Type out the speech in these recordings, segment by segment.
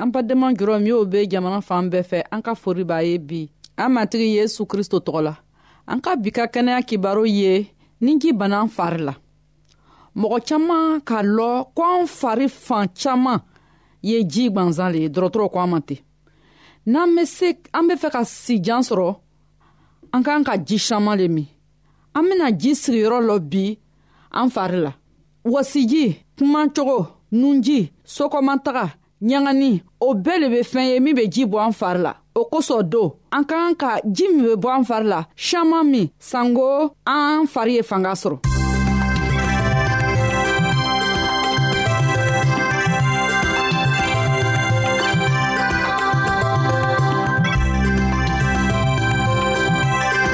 an badenma jɔrɔ min y'o be jamana fan bɛɛ fɛ an ka fori b'a ye bi an matigi yesu kristo tɔgɔ la an ka bi ka kɛnɛya kibaru ye ni ji banan fari la mɔgɔ caaman k'a lɔ ko an fari fan caaman ye ji gwanzan le ye dɔrɔtɔrɔ ko an ma ten n'an be se an be fɛ ka sijan sɔrɔ an k'an ka ji saman le min an bena ji sigiyɔrɔ lɔ bi an fari la wasiji kumacogo nunji sokɔmataga ɲagani o bɛɛ le be fɛn ye min be ji bɔ an fari la o kosɔn don an ka kan ka ji min be bɔ an fari la siaman min sanko an fari ye fanga sɔrɔ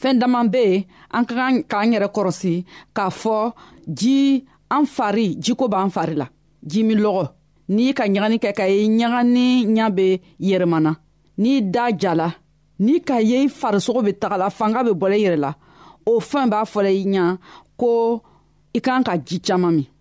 fɛɛn daman be yen an ka kan k'an yɛrɛ kɔrɔsi k'a fɔ ji an fari jiko b'an fari la ji min lɔgɔ n'i ka ɲagani kɛ ka ye ɲagani ɲa be yɛrɛmana n'i da jala n'i ka ye i farisogo be tagala fanga be bɔla i yɛrɛ la o fɛn b'a fɔla i ɲa ko i kan ka ji caaman min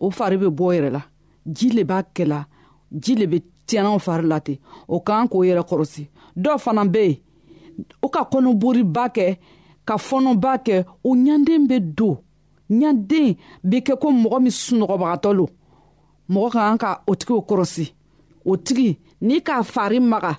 o fari bɛ bɔ yɛrɛ la ji le b'a kɛla ji le bɛ tiɲɛnaw fari la ten o kan k'o yɛrɛ kɔrɔsi dɔw fana bɛ yen u ka kɔnɔboriba kɛ ka fɔnɔba kɛ o ɲanden bɛ don ɲanden bɛ kɛ ko mɔgɔ min sunɔgɔbagatɔ lo mɔgɔ ka kan ka o tigiw kɔrɔsi o tigi n'i k'a fari maga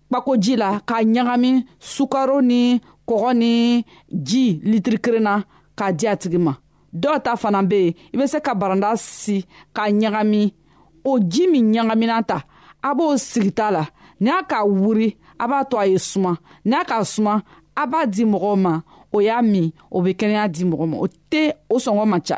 kpako ji la k'a ɲagami sukaro ni kɔgɔ ni ji litiri kelen na k'a di a tigi ma dɔw ta fana bɛ yen i bɛ se ka baranda si k'a ɲagami o ji min ɲagamina ta a b'o sigita la ni a k'a wuri a b'a to a ye suma ni a k'a suma a b'a di mɔgɔw ma o y'a min o bɛ kɛnɛya di mɔgɔ ma o tɛ o sɔngɔ man ca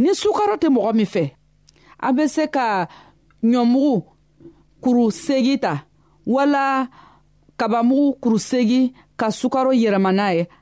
ni sukaro tɛ mɔgɔ min fɛ a bɛ se ka ɲɔmugu kuru segi ta wala kabamugu kuru segi ka sukaro yɛlɛma n'a ye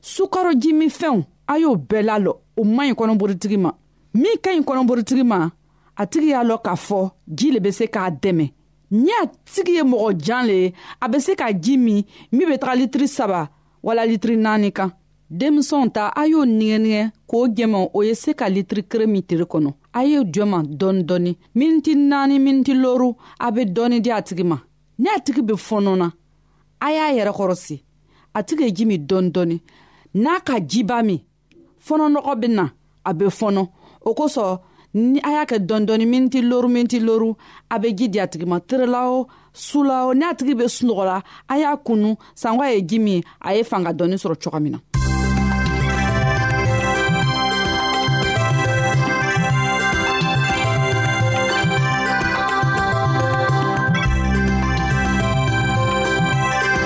sukarɔjimifɛnw a y'o bɛɛ lalɔ o man ɲi kɔnɔborotigi ma min ka ɲi kɔnɔborotigi ma a tigi y'a lɔn k'a fɔ ji le bɛ se k'a dɛmɛ ni a tigi ye mɔgɔ jan le ye a bɛ se ka ji min min bɛ taga litiri saba wala litiri naani kan denmisɛnw ta a y'o nigɛnigɛ k'o jɛma o ye se ka litiri kere min teri kɔnɔ a ye jɔma dɔɔni dɔɔni miniti naani miniti loru a bɛ dɔɔni di a tigi ma ni a tigi bɛ fɔɔnɔ na a y'a yɛrɛ kɔrɔsi a tigi ye ji min dɔɔni dɔɔni n'a ka jiba min fɔnɔnɔgɔ bɛ na a bɛ fɔnɔ o kosɔn ni a y'a kɛ dɔɔni dɔɔni miniti loru miniti loru a bɛ ji di a tigi ma terela o su la o n'a tigi bɛ sunɔgɔ la a y'a kunu sanko a ye ji min a ye fanga dɔɔni sɔrɔ cogo min na.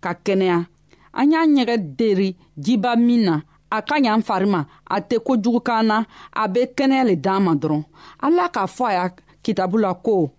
ka kɛnɛya an y'a ɲɛgɛn deri jiba min na a ka ɲan fari ma a tɛ kojugu kan na a bɛ kɛnɛya le d'an ma dɔrɔn ala k'a fɔ a y'a kitabu la ko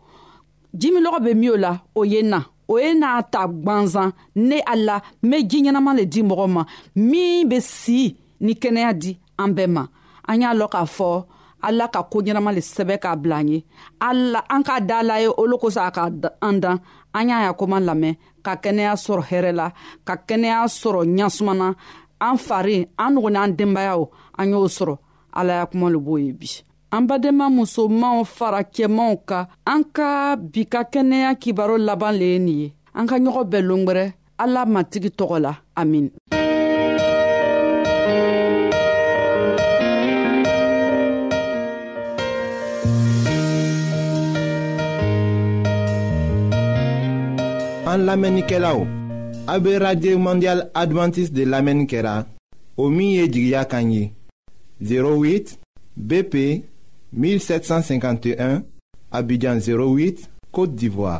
jimilɔgɔ bɛ min o la o ye na o ye n'a ta gwanzan ne ala n bɛ ji ɲɛnama le di mɔgɔ ma min bɛ si ni kɛnɛya di an bɛɛ ma an y'a lɔn k'a fɔ ala ka ko ɲɛnama le sɛbɛ k'a bila an ye ala an k'a da la ye olu kosɔn a ka an dan an y'a y'a koman lamɛn ka kɛnɛya sɔrɔ hɛrɛ la ka kɛnɛya sɔrɔ ɲasumana an fari an nugu n'an denbayaw an y'o sɔrɔ ala y'a kuma le b'o ye bi an badenma musomanw fara cɛmanw ka an ka bi ka kɛnɛya kibaro laban le ye nin ye an ka ɲɔgɔn bɛɛ longwɛrɛ ala matigi tɔgɔ la amin an lamɛnnikɛlaw a be radio mondial adventiste de lamɛnni kɛra o min ye jigiya kan ye 08 bp 1751 abidjan 08 côte d'ivoire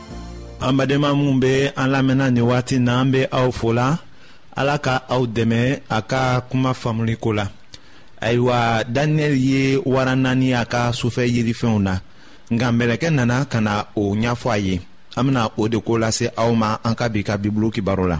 an badenma minnu bɛ an lamɛnna nin wagati na an bɛ aw fola ala ka aw dɛmɛ a ka kuma faamuli ko la ayiwa daniyɛli ye wara naani a ka sufɛ yirifɛnw na nka mɛlɛkɛ nana ka na o ɲɛfɔ a ye an bɛna o de ko lase aw ma an ka bi ka bibulu kibaru la.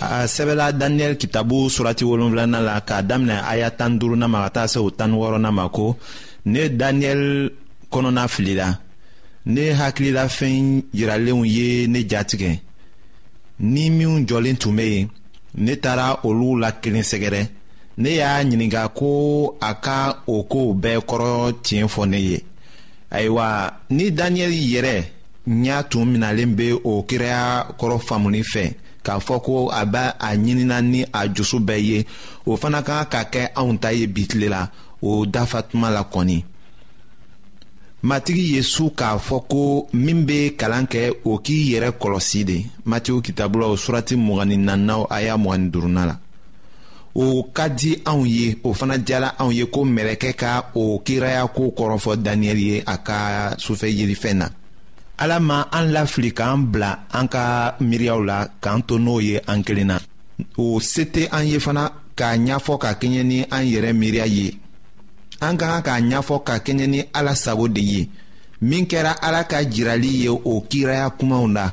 a sɛbɛla daniyɛli kitabu surati wolonfilana la k'a daminɛ aya tan duruna ma ka taa se o tan wɔɔrɔna ma ko ne daniyɛli kɔnɔna filila ne hakililafɛn yiralenw ye ne jatigɛ ni minw jɔlen tun bɛ yen ne taara olu la kelen sɛgɛrɛ ne y'a ɲininka ko a ka o kow bɛɛ kɔrɔ tiɲɛ fɔ ne ye ayiwa ni daniyɛli yɛrɛ ɲɛ tun minalen bɛ o kiraya kɔrɔ faamuni fɛ k'a fɔ ko a bɛ a ɲinina ni a jusu bɛɛ ye o fana ka ka kɛ anw ta ye bi tile la o dafa tuma la kɔni matigi yesu k'a fɔ ko min bɛ kalan kɛ o k'i yɛrɛ kɔlɔsi de matiw kitabulaw surati mɔgɔnin nannaw a y'a mɔgɔnin durunna la o ka di anw ye o fana diyara anw ye ko mɛlɛkɛ ka o kiraya ko kɔrɔfɔ daniyɛli ye a ka sufɛ yelifɛn na ala ma an lafili k'an bila an ka miiriyaw la k'an to n'o ye an kelen na o se tɛ an ye fana k'a ɲɛfɔ ka kɛɲɛ ni an yɛrɛ miiriya ye an ka kan k'a ɲɛfɔ ka kɛɲɛ ni ala sago de ye min kɛra ala ka jirali ye o kiraya kumaw la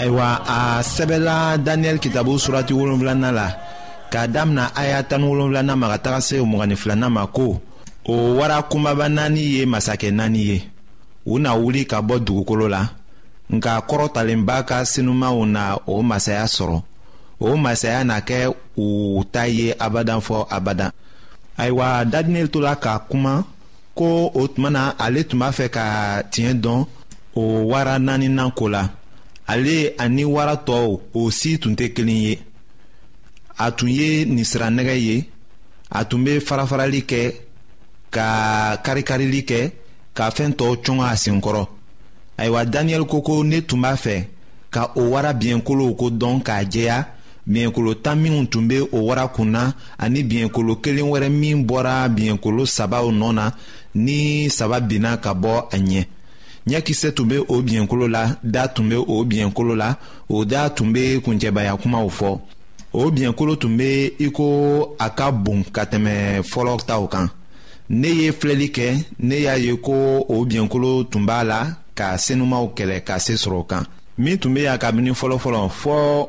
ayiwa a sɛbɛla daniyɛli kitabu surati wolonfilana la k'a damina aya tani wolonfilana ma ka taga se mugani filana ma ko o wara kunbaba naani ye masakɛ naani ye u na wuli ka bɔ dugukolo la nka kɔrɔtalenba ka sinumanw na o masaya sɔrɔ o masaya na kɛ u ta ye abadan fɔ abadan ayiwa daniyɛli tola ka kuma ko o tuma na ale tun b'a fɛ ka tiɲɛ dɔn o wara naaninan ko la ale ani wara tɔw o si tun tɛ kelen ye a tun ye ninsiranɛgɛ ye a tun bɛ farafarali kɛ ka karikarili kɛ ka fɛn tɔw cɔn a senkɔrɔ ayiwa daniyɛli ko ko ne tun b'a fɛ ka o wara biɲɛkolow ko dɔn k'a jɛya biɲɛkolo tan minw tun be o wara kun na ani biɲɛkolo kelen wɛrɛ min bɔra biɲɛkolo sabaw nɔ na ni saba binna ka bɔ a ɲɛ ɲɛkisɛ tun be o biɲɛkolo la da tun be o biɲɛkolo la o da tun be kuncɛbaya kumaw fɔ o biɲɛkolo tun be i ko a ka bon ka tɛmɛ fɔlɔ taw kan ne ye filɛli kɛ ne y'a ye ko o biɲɛkolo tun b'a la ka senumaw kɛlɛ ka se sɔrɔ kan min tun be yan kabini fɔlɔfɔlɔ fɔɔ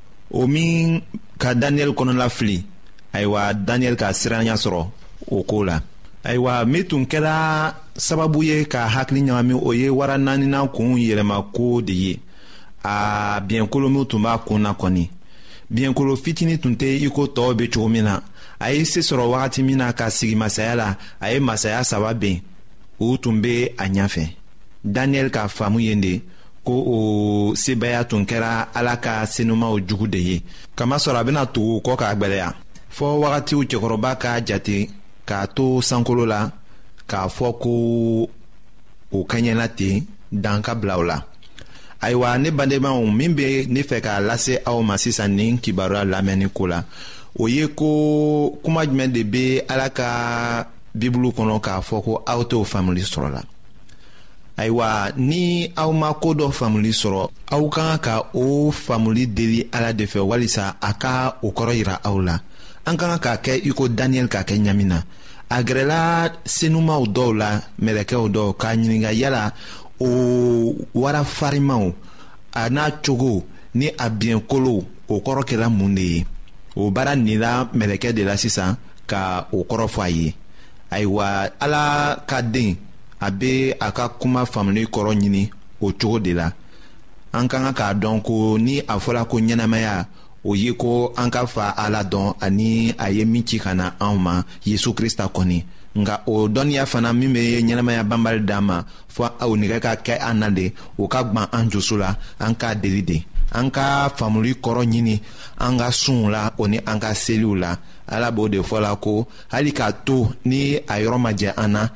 o min ka daniyɛli kɔnɔla fili ayiwa daniyɛli ka siranya sɔrɔ o ko la ayiwa min tun kɛra sababu ye ka hakili ɲagami o ye wara naaninan kun yɛlɛma ko de ye a biɲɛkolo min tun b'a kun na kɔni biɲɛkolo fitini tun tɛ i ko tɔɔw bɛ cogo min na a ye se sɔrɔ wagati min na ka sigi masaya la a ye masaya saba ben u tun bɛ a ɲɛfɛ daniyɛli ka faamu ye de ko o sebaaya tun kɛra ala ka senumaw jugu de ye kamasɔrɔ a bɛna tugu kɔ k'a gwɛlɛya fɔɔ wagatiw cɛkɔrɔba k'a jate k'a to sankolo la k'a fɔ ko o kaɲɛna ten dan ka bila o la ayiwa ne badenmaw min bɛ ne fɛ k'a lase aw ma sisan nin kibaruya lamɛnni ko la o ye ko kuma jumɛn de bɛ ala ka bibulu kɔnɔ k'a fɔ ko aw t'o faamuli sɔrɔ la ayiwa ni aw ma ko dɔ faamuli sɔrɔ aw ka kan ka o faamuli deli ala de fɛ walisa a ka o kɔrɔ yira aw la an ka kan k'a kɛ i ko daniyɛli k'a kɛ ɲami na a gɛrɛla senumaw dɔw la mɛlɛkɛw dɔw k'a ɲininka yala o wara farimaw a n'a cogo ni a biɲɛkolow o kɔrɔ kɛra mun de ye o baara nila mɛlɛkɛ de la sisan ka o kɔrɔ fɔ a ye ayiwa ala ka den a bɛ a ka kuma faamuli kɔrɔ ɲini o cogo de la an ka kan k'a dɔn ko ni a fɔra ko ɲɛnamaya o ye ko an ka fa ala dɔn ani a ye min ci ka na anw ma yesu krista kɔni nka o dɔnniya fana min bɛ ɲɛnamaya banbali d'an ma fɔ o nɛgɛ ka kɛ an na de o ka gwan an dusu la an k'a deli de an ka faamuli kɔrɔ ɲini an ka sunw la o ni an ka seliw la ala b'o de fɔ la ko hali k'a to ni a yɔrɔ ma jɛ an na